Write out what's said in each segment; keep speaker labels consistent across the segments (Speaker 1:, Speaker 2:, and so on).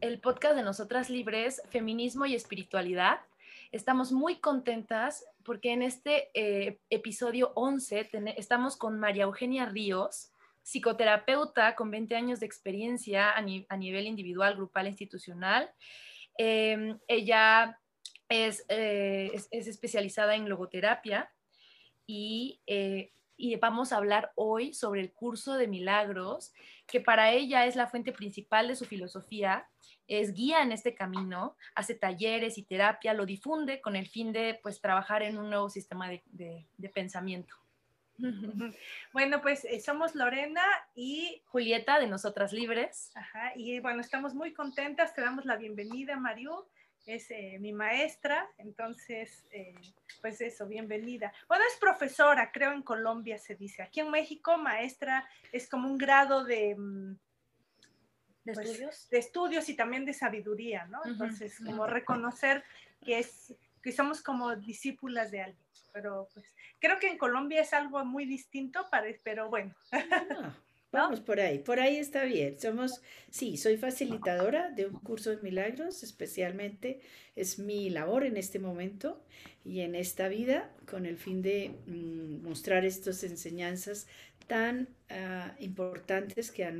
Speaker 1: el podcast de Nosotras Libres, Feminismo y Espiritualidad. Estamos muy contentas porque en este eh, episodio 11 estamos con María Eugenia Ríos, psicoterapeuta con 20 años de experiencia a, nivel individual, grupal, institucional. Em, ella es, eh, es, especializada en logoterapia y eh, y vamos a hablar hoy sobre el curso de milagros, que para ella es la fuente principal de su filosofía, es guía en este camino, hace talleres y terapia, lo difunde con el fin de pues trabajar en un nuevo sistema de, de, pensamiento.
Speaker 2: Bueno, pues eh, somos Lorena y
Speaker 1: Julieta de Nosotras Libres.
Speaker 2: Ajá, y bueno, estamos muy contentas, te damos la bienvenida, Mariu es eh, mi maestra, entonces, eh, pues eso, bienvenida. Bueno, es profesora, creo en Colombia se dice. Aquí en México, maestra es como un grado de... Mm,
Speaker 1: ¿De pues, estudios?
Speaker 2: De estudios y también de sabiduría, ¿no? Entonces, como reconocer que, es, que somos como discípulas de alguien. Pero pues creo que en Colombia es algo muy distinto, pero bueno.
Speaker 3: Ah. Vamos por ahí, por ahí está bien. Somos, sí, soy facilitadora de un curso de milagros, especialmente es mi labor en este momento y en esta vida con el fin de mm, mostrar estas enseñanzas tan ah, importantes que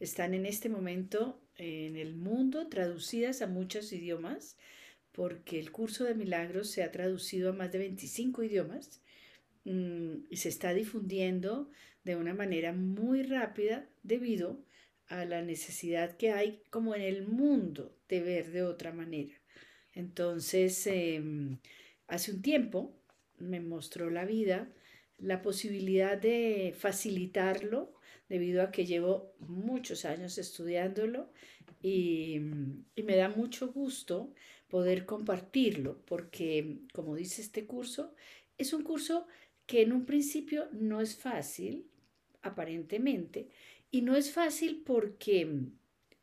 Speaker 3: están en este momento en el mundo traducidas a muchos idiomas, porque el curso de milagros se ha traducido a más de 25 idiomas mm, y se está difundiendo de una manera muy rápida debido a la necesidad que hay como en el mundo de ver de otra manera. Entonces, em, hace un tiempo me mostró la vida la posibilidad de facilitarlo debido a que llevo muchos años estudiándolo y, y, me da mucho gusto poder compartirlo porque, como dice este curso, es un curso que en un principio no es fácil, aparentemente, y no es fácil porque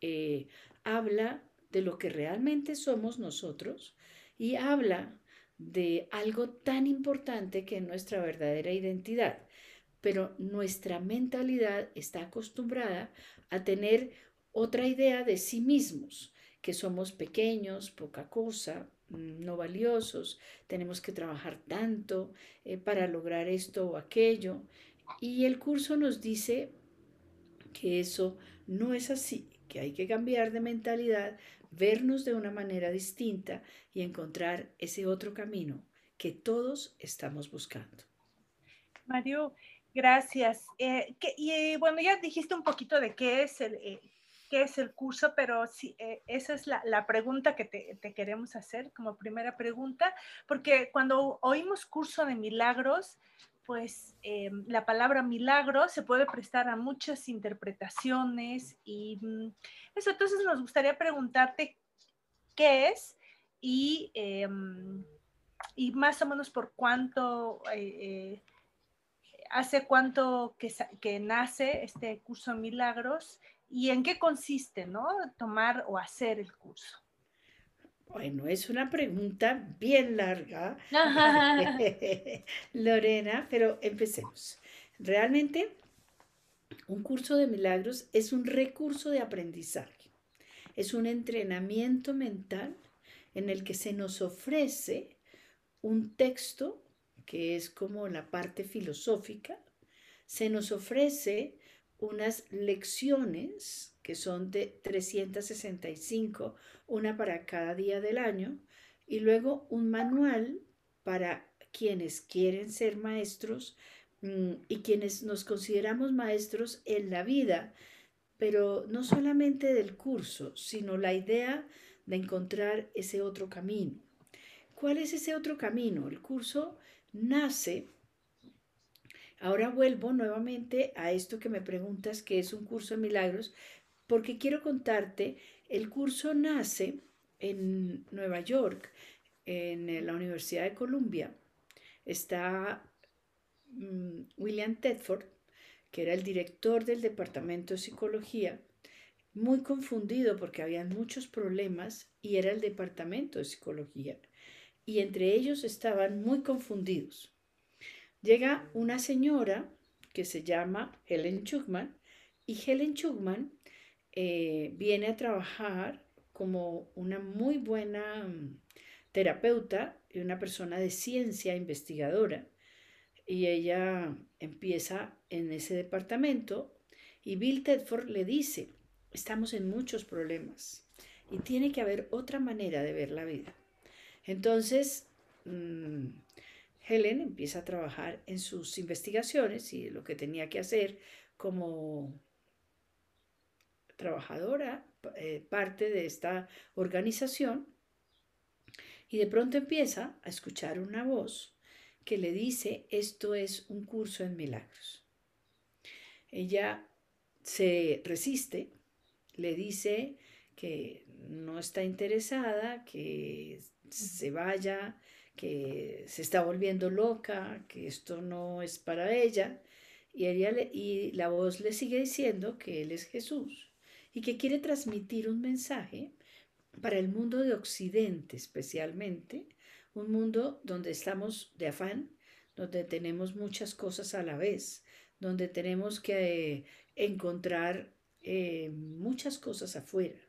Speaker 3: eh, habla de lo que realmente somos nosotros y habla de algo tan importante que es nuestra verdadera identidad. Pero nuestra mentalidad está acostumbrada a tener otra idea de sí mismos, que somos pequeños, poca cosa, no valiosos, tenemos que trabajar tanto eh, para lograr esto o aquello. Y el curso nos dice que eso no es así, que hay que cambiar de mentalidad, vernos de una manera distinta y encontrar ese otro camino que todos estamos buscando.
Speaker 2: Mario, gracias. Eh, y eh, bueno, ya dijiste un poquito de qué es el, qué es el curso, pero sí, esa es la, la pregunta que te, te, queremos hacer como primera pregunta, porque cuando oímos curso de milagros, pues eh, la palabra milagro se puede prestar a muchas interpretaciones y mm, eso, entonces nos gustaría preguntarte qué es y, eh, mm, y más o menos por cuánto, eh, hace cuánto que, que, nace este curso de milagros y en qué consiste, ¿no? Tomar o hacer el curso.
Speaker 3: Bueno, es una pregunta bien larga, Lorena, pero empecemos. Realmente, un curso de milagros es un recurso de aprendizaje, es un entrenamiento mental en el que se nos ofrece un texto que es como la parte filosófica, se nos ofrece unas lecciones que son de 365, una para cada día del año, y luego un manual para quienes quieren ser maestros mm, y quienes nos consideramos maestros en la vida, pero no solamente del curso, sino la idea de encontrar ese otro camino. ¿Cuál es ese otro camino? El curso nace Ahora vuelvo nuevamente a esto que me preguntas, que es un curso de milagros, porque quiero contarte, el curso nace en Nueva York, en la Universidad de Columbia. Está mm, William Tedford, que era el director del Departamento de Psicología, muy confundido porque había muchos problemas y era el Departamento de Psicología. Y entre ellos estaban muy confundidos. Llega una señora que se llama Helen Chugman y Helen Chugman eh, viene a trabajar como una muy buena mm, terapeuta y una persona de ciencia investigadora. Y ella empieza en ese departamento y Bill Tedford le dice, estamos en muchos problemas y tiene que haber otra manera de ver la vida. Entonces, mm, Helen empieza a trabajar en sus investigaciones y lo que tenía que hacer como trabajadora, eh, parte de esta organización, y de pronto empieza a escuchar una voz que le dice, esto es un curso en milagros. Ella se resiste, le dice que no está interesada, que se vaya, que se está volviendo loca, que esto no es para ella. Y, ella y la voz le sigue diciendo que Él es Jesús y que quiere transmitir un mensaje para el mundo de Occidente especialmente, un mundo donde estamos de afán, donde tenemos muchas cosas a la vez, donde tenemos que encontrar eh, muchas cosas afuera.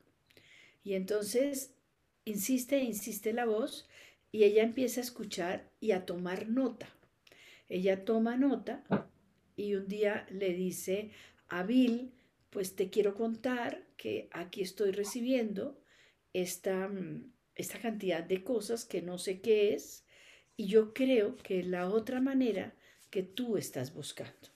Speaker 3: Y entonces insiste insiste la voz y ella empieza a escuchar y a tomar nota. Ella toma nota y un día le dice a Bill, pues te quiero contar que aquí estoy recibiendo esta, mm, esta cantidad de cosas que no sé qué es y yo creo que es la otra manera que tú estás buscando.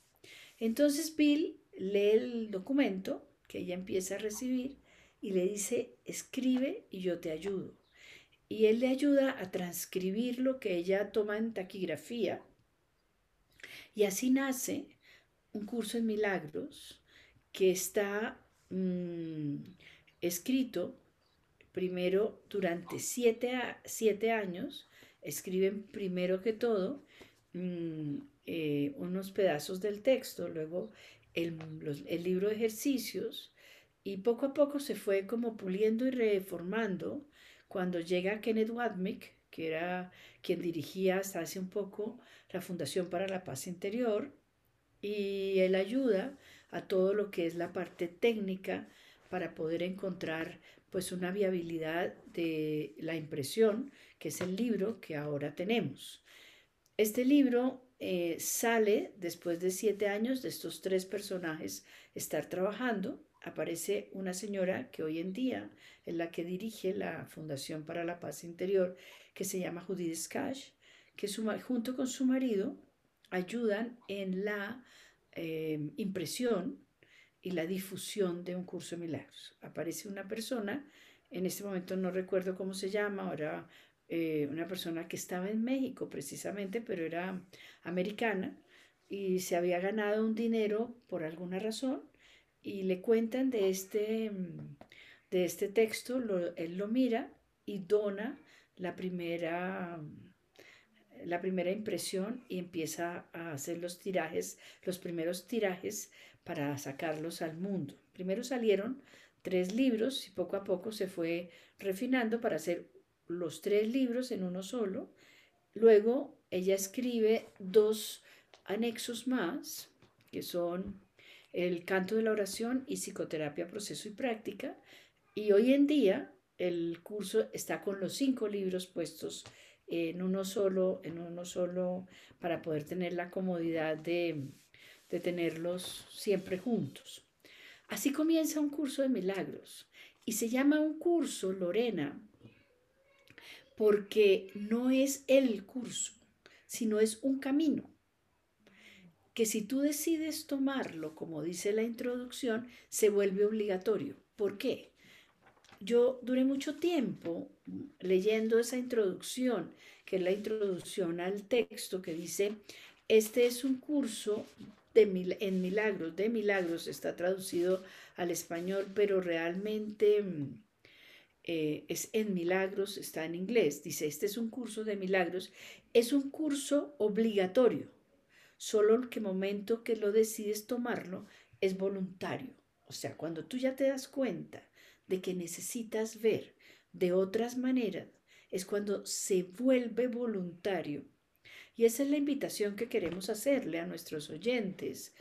Speaker 3: Entonces Bill lee el documento que ella empieza a recibir y le dice, escribe y yo te ayudo. Y él le ayuda a transcribir lo que ella toma en taquigrafía. Y así nace un curso en milagros que está mm, escrito primero durante siete, siete, años. Escriben primero que todo mm, eh, unos pedazos del texto, luego el, el libro de ejercicios y poco a poco se fue como puliendo y reformando cuando llega Kenneth Wadmick, que era quien dirigía hasta hace un poco la Fundación para la Paz Interior, y él ayuda a todo lo que es la parte técnica para poder encontrar pues una viabilidad de la impresión, que es el libro que ahora tenemos. Este libro eh, sale después de siete años de estos tres personajes estar trabajando. Aparece una señora que hoy en día es la que dirige la Fundación para la Paz Interior, que se llama Judith Skash, que junto con su marido ayudan en la eh, impresión y la difusión de un curso de milagros. Aparece una persona, en este momento no recuerdo cómo se llama, ahora eh, una persona que estaba en México precisamente, pero era americana y se había ganado un dinero por alguna razón y le cuentan de este, de este texto, él lo mira y dona la primera, la primera impresión y empieza a hacer los tirajes, los primeros tirajes para sacarlos al mundo. Primero salieron tres libros y poco a poco se fue refinando para hacer los tres libros en uno solo. Luego ella escribe dos anexos más, que son el canto de la oración y psicoterapia, proceso y práctica. Y hoy en día el curso está con los cinco libros puestos en uno solo, en uno solo para poder tener la comodidad de, de tenerlos siempre juntos. Así comienza un curso de milagros y se llama un curso, Lorena, porque no es el curso, sino es un camino que si tú decides tomarlo, como dice la introducción, se vuelve obligatorio. ¿Por qué? Yo duré mucho tiempo leyendo esa introducción, que es la introducción al texto que dice, este es un curso de en milagros, de milagros, está traducido al español, pero realmente mm, eh, es en milagros, está en inglés. Dice, este es un curso de milagros. Es un curso obligatorio. Solo el que momento que lo decides tomarlo es voluntario. O sea, cuando tú ya te das cuenta de que necesitas ver de otras maneras, es cuando se vuelve voluntario. Y esa es la invitación que queremos hacerle a nuestros oyentes,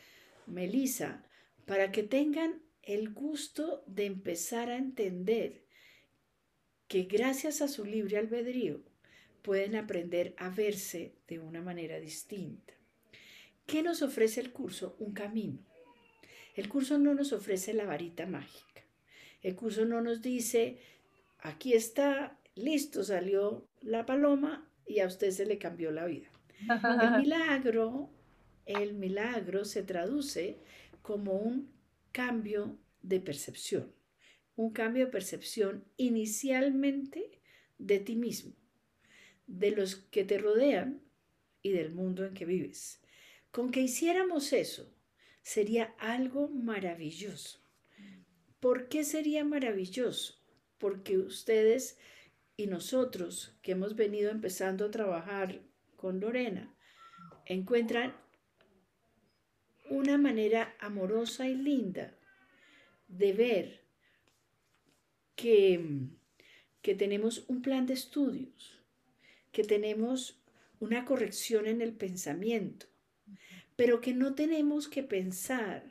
Speaker 3: Melissa, para que tengan el gusto de empezar a entender que gracias a su libre albedrío pueden aprender a verse de una manera distinta. ¿Qué nos ofrece el curso? Un camino. El curso no nos ofrece la varita mágica. El curso no nos dice, aquí está, listo, salió la paloma y a usted se le cambió la vida. El milagro, el milagro se traduce como un cambio de percepción, un cambio de percepción inicialmente de ti mismo, de los que te rodean y del mundo en que vives. Con que hiciéramos eso, sería algo maravilloso. ¿Por qué sería maravilloso? Porque ustedes y nosotros que hemos venido empezando a trabajar con Lorena, encuentran una manera amorosa y linda de ver que, que tenemos un plan de estudios, que tenemos una corrección en el pensamiento, pero que no tenemos que pensar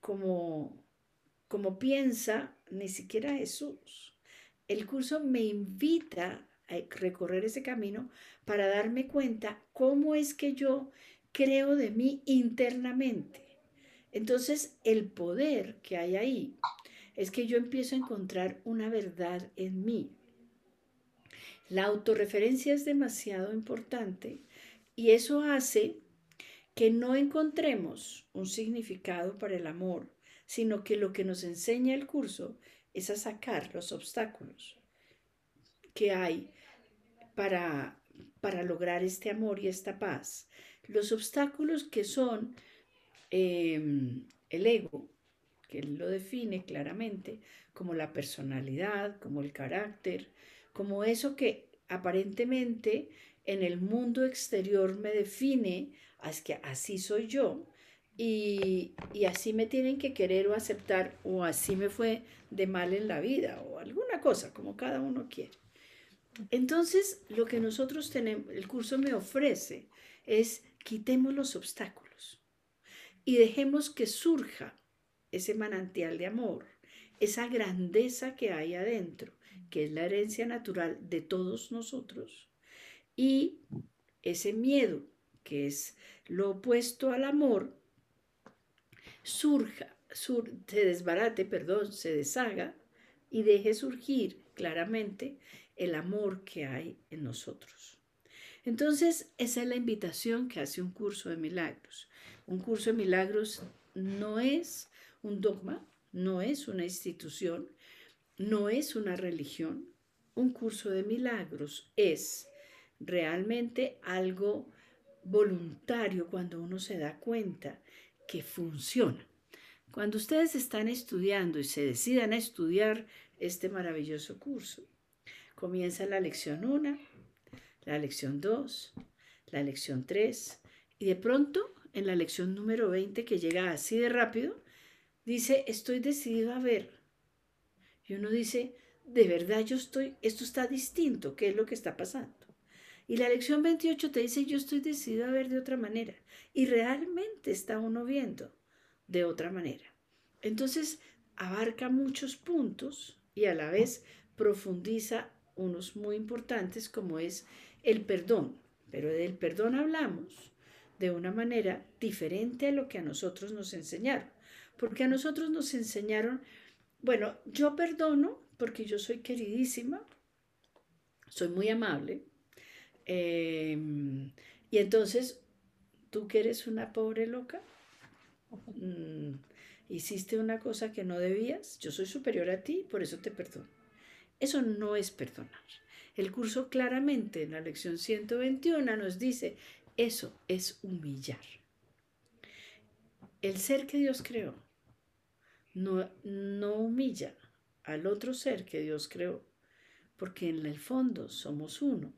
Speaker 3: como, como piensa ni siquiera Jesús. El curso me invita a recorrer ese camino para darme cuenta cómo es que yo creo de mí internamente. Entonces, el poder que hay ahí es que yo empiezo a encontrar una verdad en mí. La autorreferencia es demasiado importante y eso hace que no encontremos un significado para el amor, sino que lo que nos enseña el curso es a sacar los obstáculos que hay para, para lograr este amor y esta paz. Los obstáculos que son Em, el ego, que él lo define claramente como la personalidad, como el carácter, como eso que aparentemente en el mundo exterior me define, es que así soy yo, y, y, así me tienen que querer o aceptar, o así me fue de mal en la vida, o alguna cosa, como cada uno quiere. Entonces, lo que nosotros tenemos, el curso me ofrece es quitemos los obstáculos y dejemos que surja ese manantial de amor, esa grandeza que hay adentro, que es la herencia natural de todos nosotros, y ese miedo, que es lo opuesto al amor, surja, se desbarate, perdón, se deshaga y deje surgir claramente el amor que hay en nosotros. Entonces, esa es la invitación que hace un curso de milagros. Un curso de milagros no es un dogma, no es una institución, no es una religión. Un curso de milagros es realmente algo voluntario cuando uno se da cuenta que funciona. Cuando ustedes están estudiando y se decidan a estudiar este maravilloso curso, comienza la lección 1, la lección 2, la lección 3 y de pronto en la lección número 20 que llega así de rápido, dice, estoy decidido a ver. Y uno dice, de verdad yo estoy, esto está distinto, ¿qué es lo que está pasando? Y la lección 28 te dice, yo estoy decidido a ver de otra manera. Y realmente está uno viendo de otra manera. Entonces, abarca muchos puntos y a la vez profundiza unos muy importantes como es el perdón. Pero del perdón hablamos de una manera diferente a lo que a nosotros nos enseñaron. Porque a nosotros nos enseñaron, bueno, yo perdono porque yo soy queridísima, soy muy amable, em, y entonces, ¿tú que eres una pobre loca? Mm, hiciste una cosa que no debías, yo soy superior a ti, por eso te perdono. Eso no es perdonar. El curso claramente en la lección 121 nos dice, eso es humillar. El ser que Dios creó no, no humilla al otro ser que Dios creó, porque en el fondo somos uno.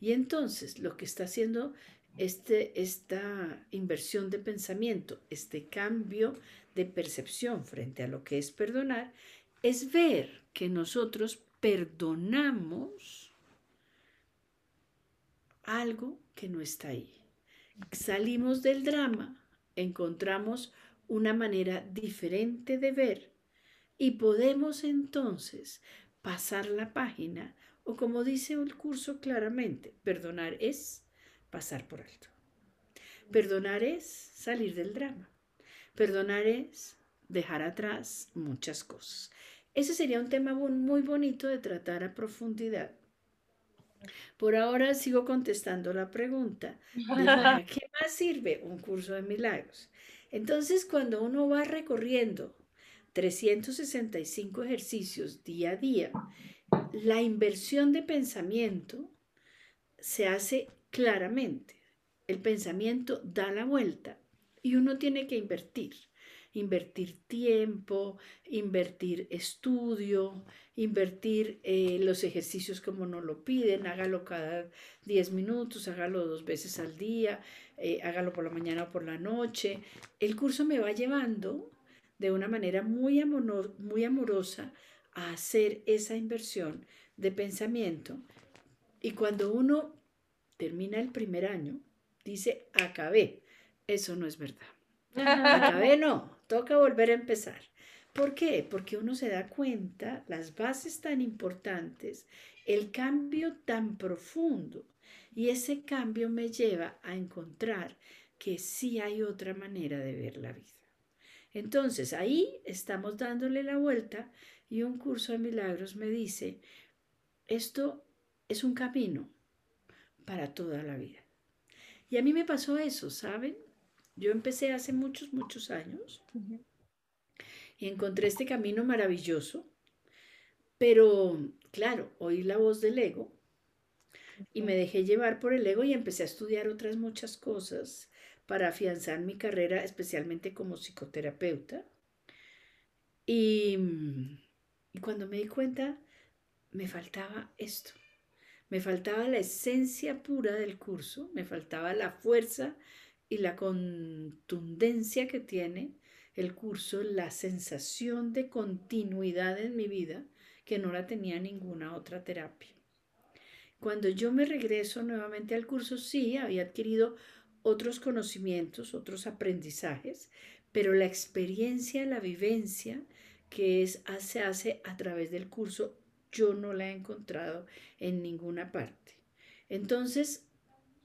Speaker 3: Y entonces lo que está haciendo este, esta inversión de pensamiento, este cambio de percepción frente a lo que es perdonar, es ver que nosotros perdonamos algo que no está ahí. Salimos del drama, encontramos una manera diferente de ver y podemos entonces pasar la página o como dice el curso claramente, perdonar es pasar por alto. Perdonar es salir del drama. Perdonar es dejar atrás muchas cosas. Ese sería un tema muy bonito de tratar a profundidad. Por ahora sigo contestando la pregunta. qué más sirve un curso de milagros? Entonces, cuando uno va recorriendo 365 ejercicios día a día, la inversión de pensamiento se hace claramente. El pensamiento da la vuelta y uno tiene que invertir. Invertir tiempo, invertir estudio, invertir eh, los ejercicios como nos lo piden, hágalo cada 10 minutos, hágalo dos veces al día, eh, hágalo por la mañana o por la noche. El curso me va llevando de una manera muy, muy amorosa a hacer esa inversión de pensamiento. Y cuando uno termina el primer año, dice, acabé. Eso no es verdad. Acabé no, toca volver a empezar. ¿Por qué? Porque uno se da cuenta las bases tan importantes, el cambio tan profundo. Y ese cambio me lleva a encontrar que sí hay otra manera de ver la vida. Entonces ahí estamos dándole la vuelta y un curso de milagros me dice, esto es un camino para toda la vida. Y a mí me pasó eso, ¿saben? Yo empecé hace muchos, muchos años y encontré este camino maravilloso, pero claro, oí la voz del ego y me dejé llevar por el ego y empecé a estudiar otras muchas cosas para afianzar mi carrera, especialmente como psicoterapeuta. Y, y cuando me di cuenta, me faltaba esto. Me faltaba la esencia pura del curso, me faltaba la fuerza y la contundencia que tiene el curso, la sensación de continuidad en mi vida que no la tenía ninguna otra terapia. Cuando yo me regreso nuevamente al curso, sí, había adquirido otros conocimientos, otros aprendizajes, pero la experiencia, la vivencia que es, se hace a través del curso, yo no la he encontrado en ninguna parte. Entonces,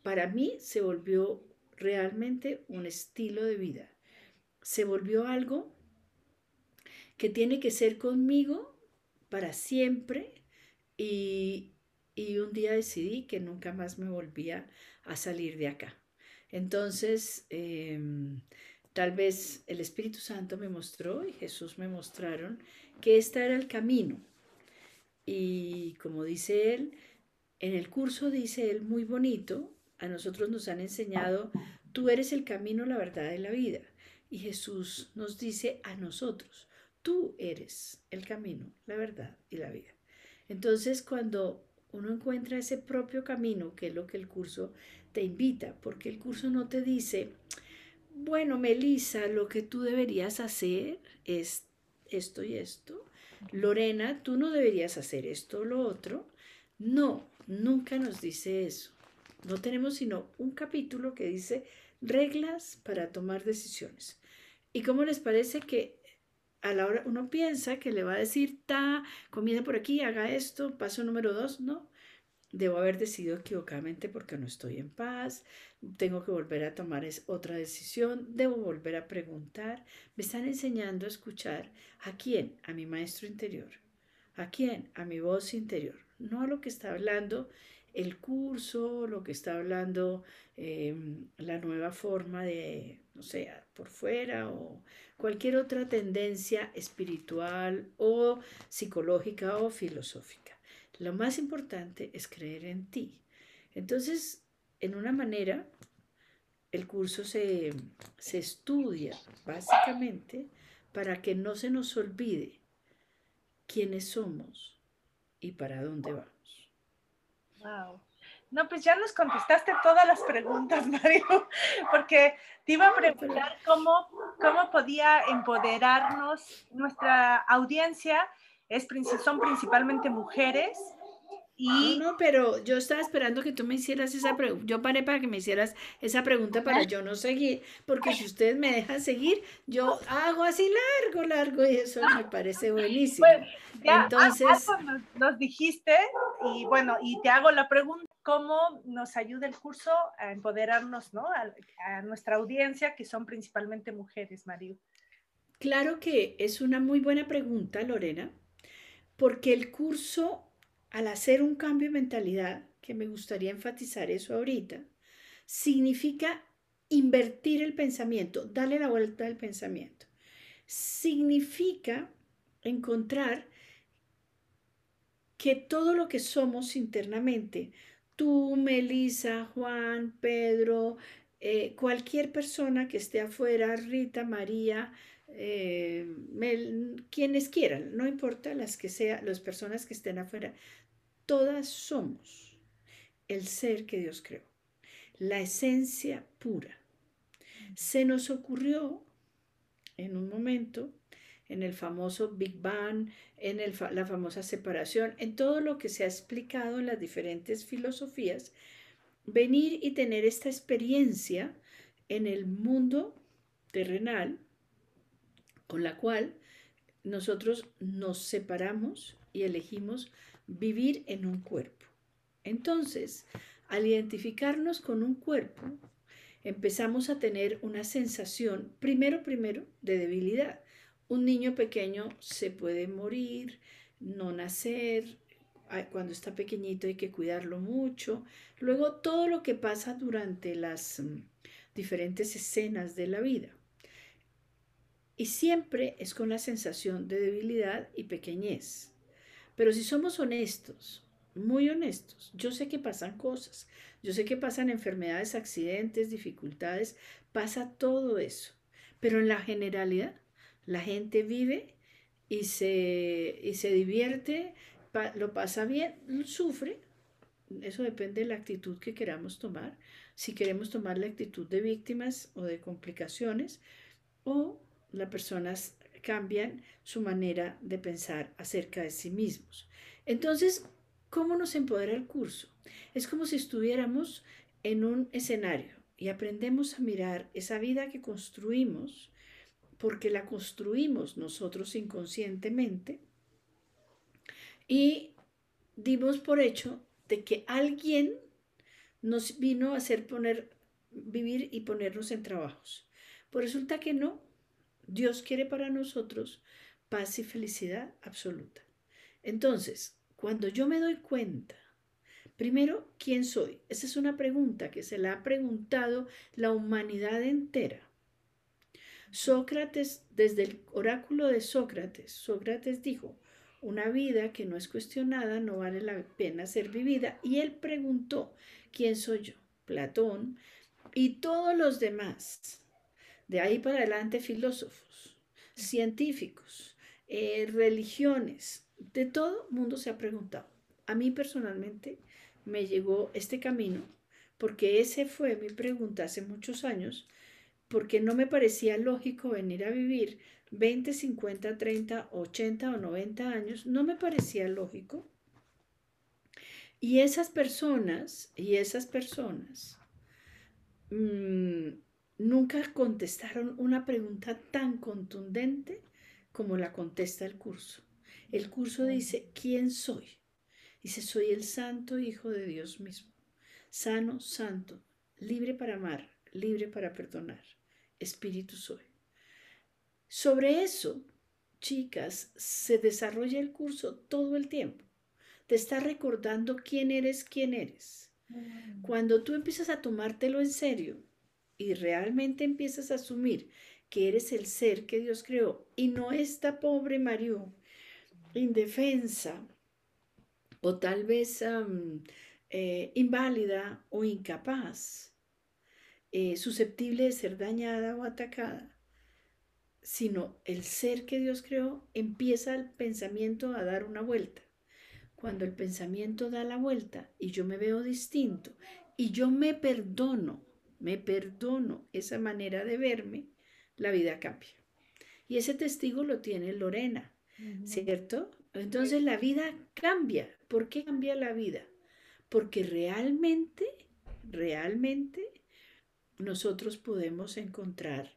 Speaker 3: para mí se volvió realmente un estilo de vida. Se volvió algo que tiene que ser conmigo para siempre y, y un día decidí que nunca más me volvía a salir de acá. Entonces, em, tal vez el Espíritu Santo me mostró y Jesús me mostraron que este era el camino. Y como dice él, en el curso dice él muy bonito, a nosotros nos han enseñado, tú eres el camino, la verdad y la vida. Y Jesús nos dice a nosotros, tú eres el camino, la verdad y la vida. Entonces, cuando uno encuentra ese propio camino, que es lo que el curso te invita, porque el curso no te dice, bueno, Melissa, lo que tú deberías hacer es esto y esto. Lorena, tú no deberías hacer esto o lo otro. No, nunca nos dice eso. No tenemos sino un capítulo que dice reglas para tomar decisiones. ¿Y cómo les parece que a la hora uno piensa que le va a decir, ta, comienza por aquí, haga esto, paso número dos? No, debo haber decidido equivocadamente porque no estoy en paz, tengo que volver a tomar otra decisión, debo volver a preguntar. Me están enseñando a escuchar a quién, a mi maestro interior, a quién, a mi voz interior, no a lo que está hablando el curso, lo que está hablando em, la nueva forma de, no sé, por fuera o cualquier otra tendencia espiritual o psicológica o filosófica. Lo más importante es creer en ti. Entonces, en una manera, el curso se, se estudia básicamente para que no se nos olvide quiénes somos y para dónde vamos.
Speaker 2: Wow. No, pues ya nos contestaste todas las preguntas, Mario, porque te iba a preguntar cómo, cómo podía empoderarnos nuestra audiencia es, son principalmente mujeres
Speaker 3: Y... No, no, pero yo estaba esperando que tú me hicieras esa pregunta. Yo paré para que me hicieras esa pregunta para yo no seguir, porque si ustedes me dejan seguir, yo hago así largo, largo y eso me parece buenísimo.
Speaker 2: Entonces, nos, dijiste y bueno, y te hago la pregunta, ¿cómo nos ayuda el curso a empoderarnos, ¿no? A, nuestra audiencia, que son principalmente mujeres, Mario.
Speaker 3: Claro que es una muy buena pregunta, Lorena, porque el curso al hacer un cambio de mentalidad, que me gustaría enfatizar eso ahorita, significa invertir el pensamiento, darle la vuelta al pensamiento. Significa encontrar que todo lo que somos internamente, tú, Melissa, Juan, Pedro, eh, cualquier persona que esté afuera, Rita, María, eh, quienes quieran, no importa las que sean, las personas que estén afuera, Todas somos el ser que Dios creó, la esencia pura. Se nos ocurrió en un momento, en el famoso Big Bang, en la famosa separación, en todo lo que se ha explicado en las diferentes filosofías, venir y tener esta experiencia en el mundo terrenal con la cual nosotros nos separamos y elegimos vivir en un cuerpo. Entonces, al identificarnos con un cuerpo, empezamos a tener una sensación, primero, primero, de debilidad. Un niño pequeño se puede morir, no nacer, cuando está pequeñito hay que cuidarlo mucho. Luego, todo lo que pasa durante las mm, diferentes escenas de la vida. Y siempre es con la sensación de debilidad y pequeñez. Pero si somos honestos, muy honestos, yo sé que pasan cosas, yo sé que pasan enfermedades, accidentes, dificultades, pasa todo eso. Pero en la generalidad, la gente vive y se, y se divierte, lo pasa bien, sufre. Eso depende de la actitud que queramos tomar. Si queremos tomar la actitud de víctimas o de complicaciones, o las personas cambian su manera de pensar acerca de sí mismos. Entonces, ¿cómo nos empodera el curso? Es como si estuviéramos en un escenario y aprendemos a mirar esa vida que construimos, porque la construimos nosotros inconscientemente, y dimos por hecho de que alguien nos vino a hacer poner, vivir y ponernos en trabajos. Pues resulta que no, Dios quiere para nosotros paz y felicidad absoluta. Entonces, cuando yo me doy cuenta, primero, ¿quién soy? Esa es una pregunta que se la ha preguntado la humanidad entera. Sócrates, desde el oráculo de Sócrates, Sócrates dijo, una vida que no es cuestionada no vale la pena ser vivida. Y él preguntó, ¿quién soy yo? Platón y todos los demás de ahí para adelante filósofos, científicos, eh, religiones, de todo mundo se ha preguntado. A mí personalmente me llegó este camino porque ese fue mi pregunta hace muchos años, porque no me parecía lógico venir a vivir 20, 50, 30, 80 o 90 años, no me parecía lógico. Y esas personas, y esas personas, mmm, nunca contestaron una pregunta tan contundente como la contesta el curso. El curso dice, ¿quién soy? Dice, soy el santo Hijo de Dios mismo, sano, santo, libre para amar, libre para perdonar, espíritu soy. Sobre eso, chicas, se desarrolla el curso todo el tiempo. Te está recordando quién eres, quién eres. Cuando tú empiezas a tomártelo en serio, y realmente empiezas a asumir que eres el ser que Dios creó y no esta pobre Mario indefensa o tal vez eh, inválida o incapaz, eh, susceptible de ser dañada o atacada, sino el ser que Dios creó, empieza el pensamiento a dar una vuelta. Cuando el pensamiento da la vuelta y yo me veo distinto y yo me perdono me perdono esa manera de verme, la vida cambia. Y ese testigo lo tiene Lorena, ¿cierto? Entonces la vida cambia. ¿Por qué cambia la vida? Porque realmente, realmente nosotros podemos encontrar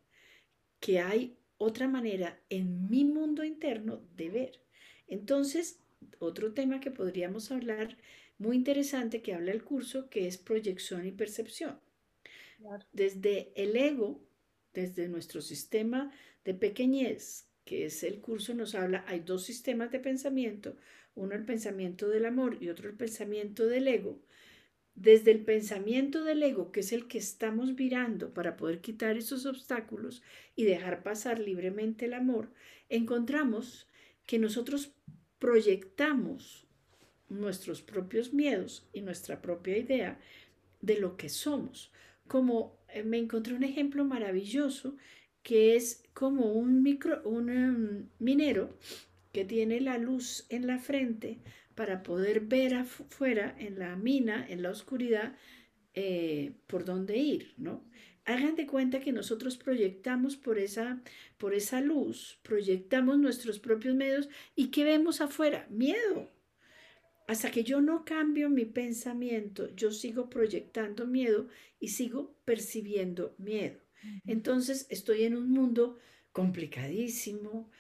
Speaker 3: que hay otra manera en mi mundo interno de ver. Entonces, otro tema que podríamos hablar muy interesante que habla el curso, que es proyección y percepción. Desde el ego, desde nuestro sistema de pequeñez, que es el curso, nos habla, hay dos sistemas de pensamiento, uno el pensamiento del amor y otro el pensamiento del ego. Desde el pensamiento del ego, que es el que estamos virando para poder quitar esos obstáculos y dejar pasar libremente el amor, encontramos que nosotros proyectamos nuestros propios miedos y nuestra propia idea de lo que somos. Como eh, me encontré un ejemplo maravilloso que es como un micro, un um, minero que tiene la luz en la frente para poder ver afuera en la mina, en la oscuridad, eh, por dónde ir, ¿no? Hagan de cuenta que nosotros proyectamos por esa, por esa luz, proyectamos nuestros propios medios y ¿qué vemos afuera? Miedo. Hasta que yo no cambio mi pensamiento, yo sigo proyectando miedo y sigo percibiendo miedo. Entonces estoy en un mundo complicadísimo,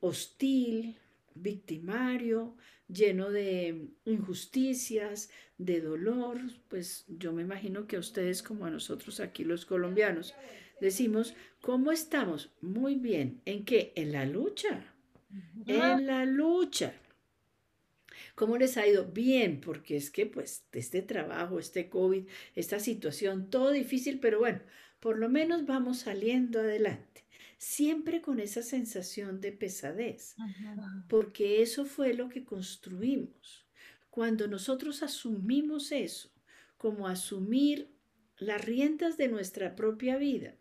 Speaker 3: hostil, victimario, lleno de injusticias, de dolor, pues yo me imagino que a ustedes como a nosotros aquí los colombianos decimos, ¿cómo estamos? Muy bien. ¿En qué? En la lucha. En la lucha. ¿Cómo les ha ido? Bien, porque es que pues este trabajo, este COVID, esta situación, todo difícil, pero bueno, por lo menos vamos saliendo adelante. Siempre con esa sensación de pesadez, porque eso fue lo que construimos. Cuando nosotros asumimos eso, como asumir las riendas de nuestra propia vida,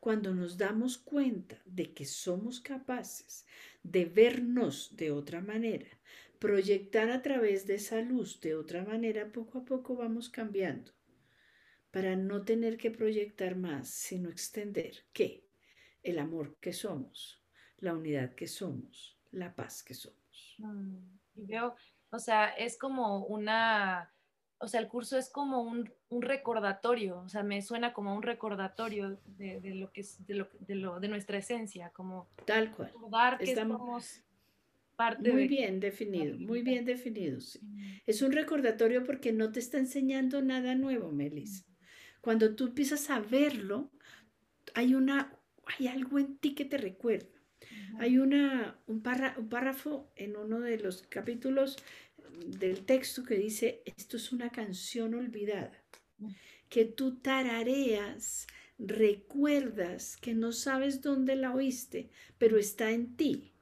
Speaker 3: cuando nos damos cuenta de que somos capaces de vernos de otra manera, proyectar a través de esa luz de otra manera, poco a poco vamos cambiando para no tener que proyectar más, sino extender qué? El amor que somos, la unidad que somos, la paz que somos.
Speaker 1: Mm, y veo, o sea, es como una, o sea, el curso es como un, recordatorio, o sea, me suena como un recordatorio de, lo que es, de, lo, de, lo, de nuestra esencia, como
Speaker 3: tal cual.
Speaker 1: Recordar que Estamos
Speaker 3: muy bien definido, muy bien definido. Sí. Es un recordatorio porque no te está enseñando nada nuevo, Melissa. Cuando tú empiezas a verlo, hay, una, hay algo en ti que te recuerda. Hay una, un, un párrafo en uno de los capítulos del texto que dice, esto es una canción olvidada, que tú tarareas, recuerdas que no sabes dónde la oíste, pero está en ti.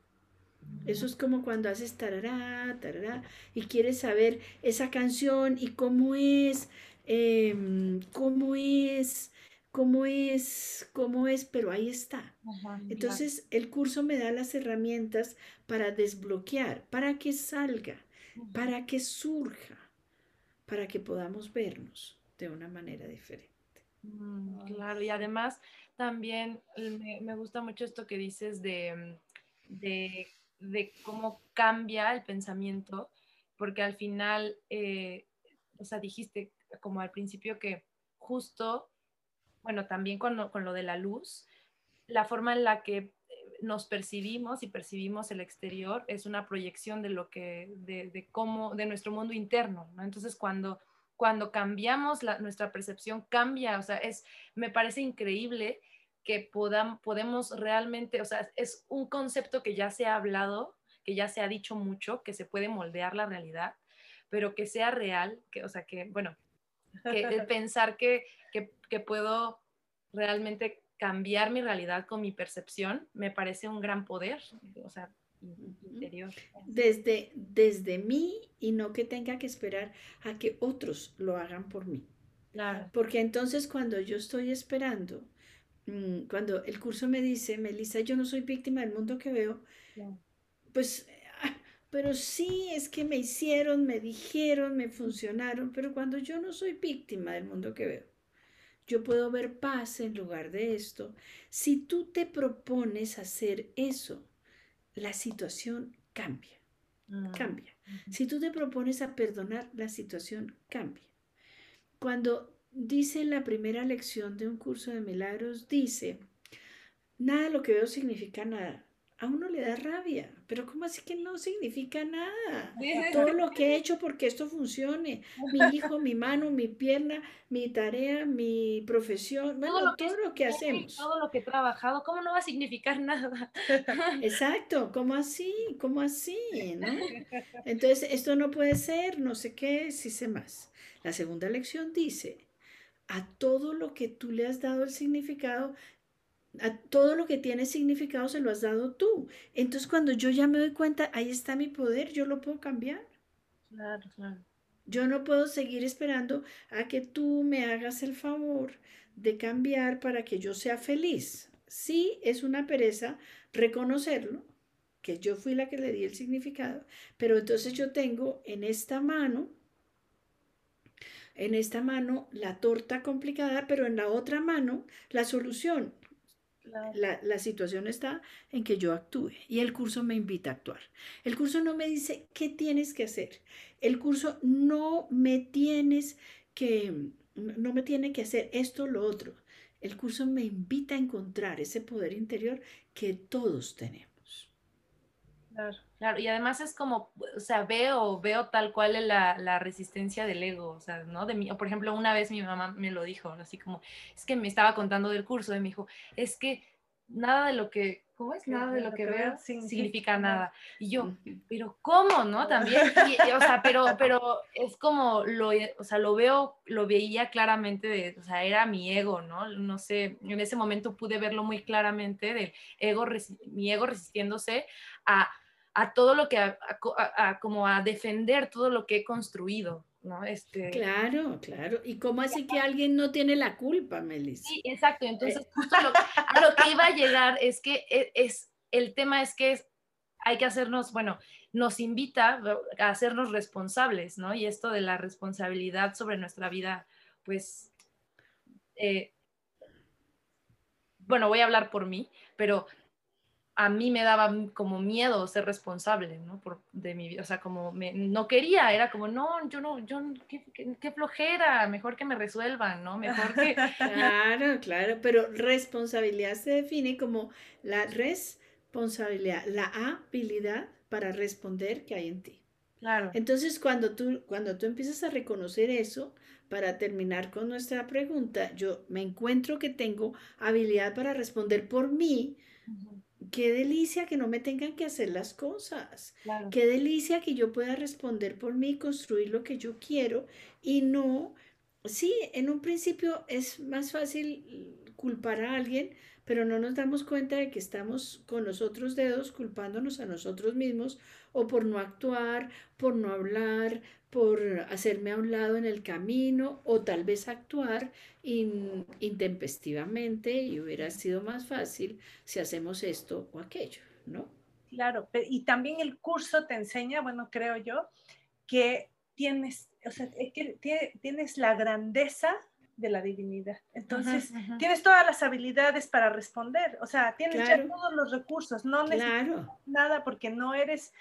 Speaker 3: Eso es como cuando haces tarará, tarará, y quieres saber esa canción y cómo es, em, cómo es, cómo es, cómo es, pero ahí está. Entonces, el curso me da las herramientas para desbloquear, para que salga, para que surja, para que podamos vernos de una manera diferente.
Speaker 1: Mm, claro, y además también me, gusta mucho esto que dices de, de de cómo cambia el pensamiento, porque al final, eh, o sea, dijiste como al principio que justo, bueno, también con lo, con lo de la luz, la forma en la que nos percibimos y percibimos el exterior es una proyección de lo que, de, de cómo, de nuestro mundo interno, ¿no? Entonces, cuando, cuando cambiamos la, nuestra percepción, cambia, o sea, es, me parece increíble que podamos, podemos realmente, o sea, es un concepto que ya se ha hablado, que ya se ha dicho mucho, que se puede moldear la realidad, pero que sea real, que, o sea, que, bueno, que el pensar que, que, puedo realmente cambiar mi realidad con mi percepción, me parece un gran poder, o sea, interior.
Speaker 3: Desde, desde mí y no que tenga que esperar a que otros lo hagan por mí.
Speaker 1: Claro.
Speaker 3: Porque entonces cuando yo estoy esperando cuando el curso me dice, Melissa, yo no soy víctima del mundo que veo, pues, ah, pero sí es que me hicieron, me dijeron, me funcionaron, pero cuando yo no soy víctima del mundo que veo, yo puedo ver paz en lugar de esto. Si tú te propones hacer eso, la situación cambia. mm, cambia. Si tú te propones a perdonar, la situación cambia. Cuando dice la primera lección de un curso de milagros, dice, nada lo que veo significa nada a uno le da rabia, pero ¿cómo así que no significa nada? Todo lo que he hecho porque esto funcione, mi hijo, mi mano, mi pierna, mi tarea, mi profesión, todo lo que, todo lo que hacemos.
Speaker 1: Todo lo que he trabajado, ¿cómo no va a significar nada?
Speaker 3: Exacto, ¿cómo así? ¿Cómo así? Entonces, esto no puede ser, no sé qué, si sé más. La segunda lección dice, a todo lo que tú le has dado el significado, a todo lo que tiene significado se lo has dado tú. Entonces cuando yo ya me doy cuenta, ahí está mi poder, yo lo puedo cambiar.
Speaker 1: Claro, claro.
Speaker 3: Yo no puedo seguir esperando a que tú me hagas el favor de cambiar para que yo sea feliz. Sí, es una pereza reconocerlo, que yo fui la que le di el significado, pero entonces yo tengo en esta mano, en esta mano la torta complicada, pero en la otra mano la solución. La, situación está en que yo actúe y el curso me invita a actuar. El curso no me dice qué tienes que hacer. El curso no me tienes que, no me tiene que hacer esto o lo otro. El curso me invita a encontrar ese poder interior que todos tenemos.
Speaker 1: Claro, claro. Y además es como, o sea, veo, veo tal cual la, la resistencia del ego, o sea, ¿no? De mí, por ejemplo, una vez mi mamá me lo dijo, así como, es que me estaba contando del curso, y me dijo, es que nada de lo que, ¿cómo es? Nada de lo que veo significa nada. Y yo, pero ¿cómo, no? También, o sea, pero, pero es como, lo, o sea, lo veo, lo veía claramente, de, o sea, era mi ego, ¿no? No sé, en ese momento pude verlo muy claramente del ego, mi ego resistiéndose a a todo lo que, a, como a defender todo lo que he construido, ¿no? Este...
Speaker 3: Claro, claro. ¿Y cómo así que alguien no tiene la culpa, Melissa?
Speaker 1: Sí, exacto. Entonces, justo lo, a lo que iba a llegar es que e, es, el tema es que hay que hacernos, bueno, nos invita a hacernos responsables, ¿no? Y esto de la responsabilidad sobre nuestra vida, pues, eh, bueno, voy a hablar por mí, pero a mí me daba como miedo ser responsable, ¿no? Por, de mi vida, o sea, como no quería, era como, no, yo no, yo, qué, flojera, mejor que me resuelvan, ¿no? Mejor que...
Speaker 3: Claro, claro, pero responsabilidad se define como la responsabilidad, la habilidad para responder que hay en ti.
Speaker 1: Claro.
Speaker 3: Entonces, cuando tú, cuando tú empiezas a reconocer eso, para terminar con nuestra pregunta, yo me encuentro que tengo habilidad para responder por mí, qué delicia que no me tengan que hacer las cosas. Qué delicia que yo pueda responder por mí, construir lo que yo quiero y no, sí, en un principio es más fácil culpar a alguien, pero no nos damos cuenta de que estamos con los otros dedos culpándonos a nosotros mismos o por no actuar, por no hablar, por hacerme a un lado en el camino o tal vez actuar intempestivamente y hubiera sido más fácil si hacemos esto o aquello, ¿no?
Speaker 2: Claro, y también el curso te enseña, bueno, creo yo, que tienes, o sea, que tienes la grandeza de la divinidad. Entonces, tienes todas las habilidades para responder, o sea, tienes ya todos los recursos, no necesitas nada porque no eres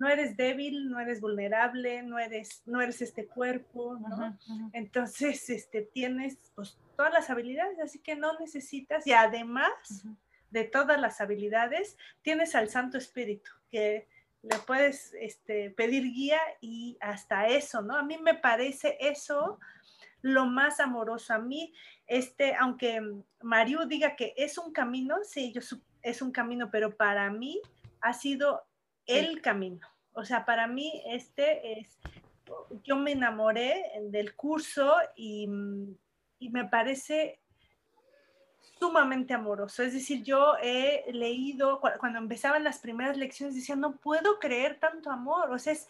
Speaker 2: no eres débil, no eres vulnerable, no eres, no eres este cuerpo, ¿no? Entonces, este, tienes pues, todas las habilidades, así que no necesitas, y además de todas las habilidades, tienes al Santo Espíritu, que le puedes este, pedir guía y hasta eso, ¿no? A mí me parece eso lo más amoroso. A mí, este, aunque Mariu diga que es un camino, sí, yo es un camino, pero para mí ha sido el camino. O sea, para mí este es, yo me enamoré del curso y, me parece sumamente amoroso. Es decir, yo he leído, cuando empezaban las primeras lecciones, decía, no puedo creer tanto amor. O sea, es,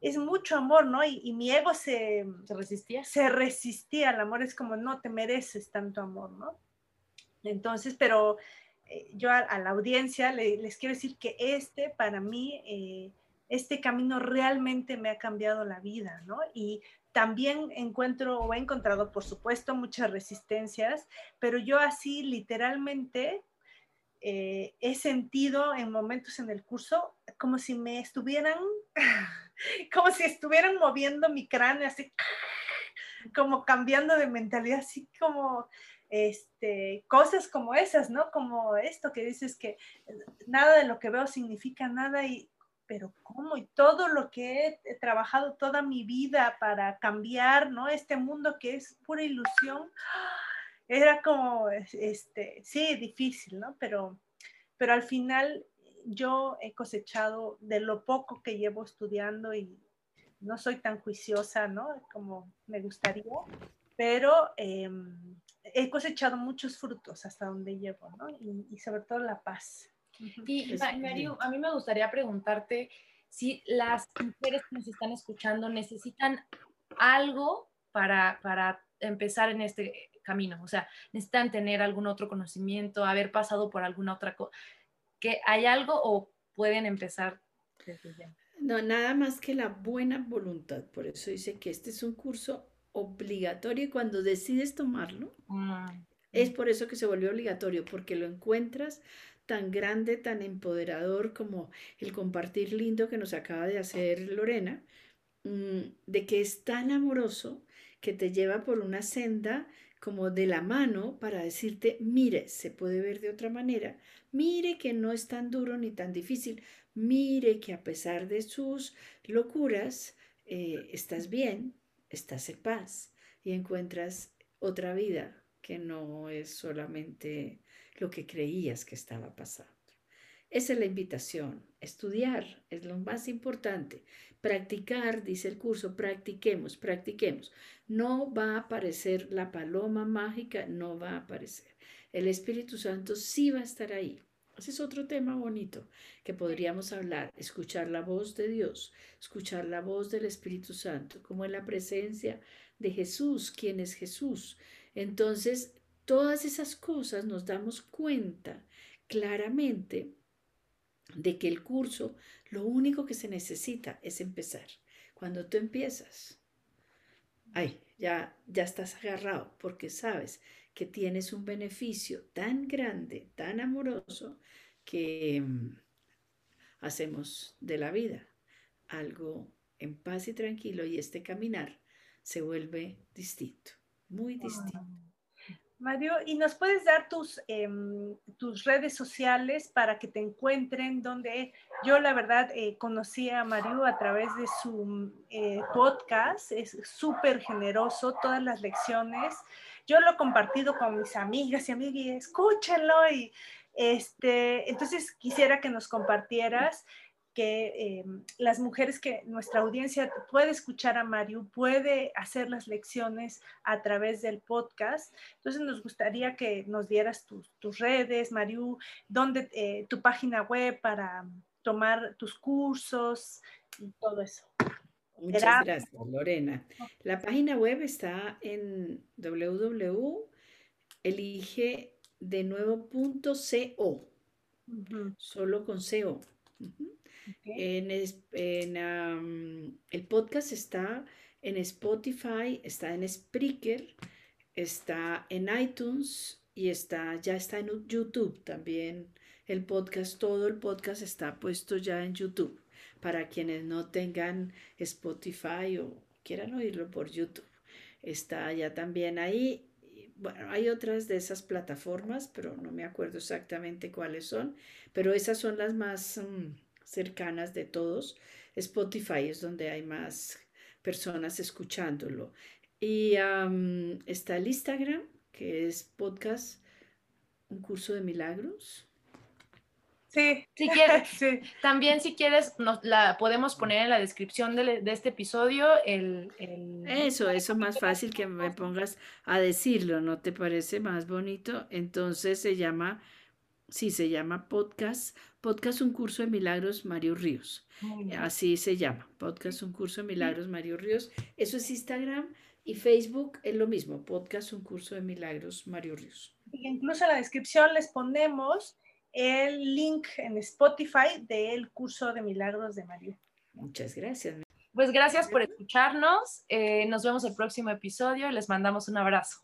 Speaker 2: es mucho amor, ¿no? Y, mi ego se,
Speaker 1: se resistía.
Speaker 2: Se resistía al amor. Es como, no te mereces tanto amor, ¿no? Entonces, pero eh, yo a, la audiencia les quiero decir que este para mí, eh, este camino realmente me ha cambiado la vida, ¿no? Y también encuentro o he encontrado, por supuesto, muchas resistencias, pero yo así literalmente eh, he sentido en momentos en el curso como si me estuvieran, como si estuvieran moviendo mi cráneo, así como cambiando de mentalidad, así como este, cosas como esas, ¿no? Como esto que dices que nada de lo que veo significa nada y pero ¿cómo? Y todo lo que he, trabajado toda mi vida para cambiar, ¿no? Este mundo que es pura ilusión, era como, este, sí, difícil, ¿no? Pero, pero al final yo he cosechado de lo poco que llevo estudiando y no soy tan juiciosa, ¿no? Como me gustaría, pero em, he cosechado muchos frutos hasta donde llevo, ¿no? y sobre todo la paz.
Speaker 1: Y Mario, a mí me gustaría preguntarte si las mujeres que nos están escuchando necesitan algo para, para empezar en este camino, o sea, necesitan tener algún otro conocimiento, haber pasado por alguna otra cosa, que hay algo o pueden empezar desde ya.
Speaker 3: No, nada más que la buena voluntad. Por eso dice que este es un curso obligatorio y cuando decides tomarlo, mm, es por eso que se volvió obligatorio, porque lo encuentras tan grande, tan empoderador como el compartir lindo que nos acaba de hacer Lorena, mm, de que es tan amoroso que te lleva por una senda como de la mano para decirte, mire, se puede ver de otra manera, mire que no es tan duro ni tan difícil, mire que a pesar de sus locuras, eh, estás bien, estás en paz y encuentras otra vida que no es solamente lo que creías que estaba pasando. Esa es la invitación. Estudiar es lo más importante. Practicar, dice el curso, practiquemos, practiquemos. No va a aparecer la paloma mágica, no va a aparecer. El Espíritu Santo sí va a estar ahí. Ese es otro tema bonito que podríamos hablar, escuchar la voz de Dios, escuchar la voz del Espíritu Santo, como en la presencia de Jesús, quien es Jesús. Entonces, Todas esas cosas nos damos cuenta claramente de que el curso lo único que se necesita es empezar. Cuando tú empiezas, ay, ya, ya estás agarrado porque sabes que tienes un beneficio tan grande, tan amoroso, que mm, hacemos de la vida algo en paz y tranquilo y este caminar se vuelve distinto, muy distinto.
Speaker 2: Mario, ¿y nos puedes dar tus, em, tus redes sociales para que te encuentren? Donde yo la verdad eh, conocí a Mario a través de su eh, podcast, es súper generoso, todas las lecciones. Yo lo he compartido con mis amigas y amigos escúchenlo. Y este, entonces quisiera que nos compartieras que em, las mujeres que nuestra audiencia puede escuchar a Mario, puede hacer las lecciones a través del podcast. Entonces nos gustaría que nos dieras tus, redes, Mario, donde, eh, tu página web para tomar tus cursos y todo eso.
Speaker 3: Muchas gracias, Lorena. La página web está en www.eligedenuevo.co, solo con CO. En, el podcast está en Spotify, está en Spreaker, está en iTunes y está, ya está en YouTube también. El podcast, todo el podcast está puesto ya en YouTube para quienes no tengan Spotify o quieran oírlo por YouTube. Está ya también ahí. Bueno, hay otras de esas plataformas, pero no me acuerdo exactamente cuáles son, pero esas son las más... Mm, cercanas de todos. Spotify es donde hay más personas escuchándolo. Y está el Instagram, que es podcast, un curso de milagros.
Speaker 2: Sí,
Speaker 1: si quieres, también si quieres, nos la podemos poner en la descripción de, este episodio. El,
Speaker 3: Eso, eso más fácil que me pongas a decirlo, ¿no te parece más bonito? Entonces se llama, sí, se llama podcast Podcast Un Curso de Milagros Mario Ríos. Así se llama, Podcast Un Curso de Milagros Mario Ríos. Eso es Instagram y Facebook es lo mismo, Podcast Un Curso de Milagros Mario Ríos.
Speaker 2: incluso en la descripción les ponemos el link en Spotify del curso de milagros de Mario.
Speaker 3: Muchas gracias.
Speaker 1: Pues gracias por escucharnos. Eh, nos vemos el próximo episodio. Les mandamos un abrazo.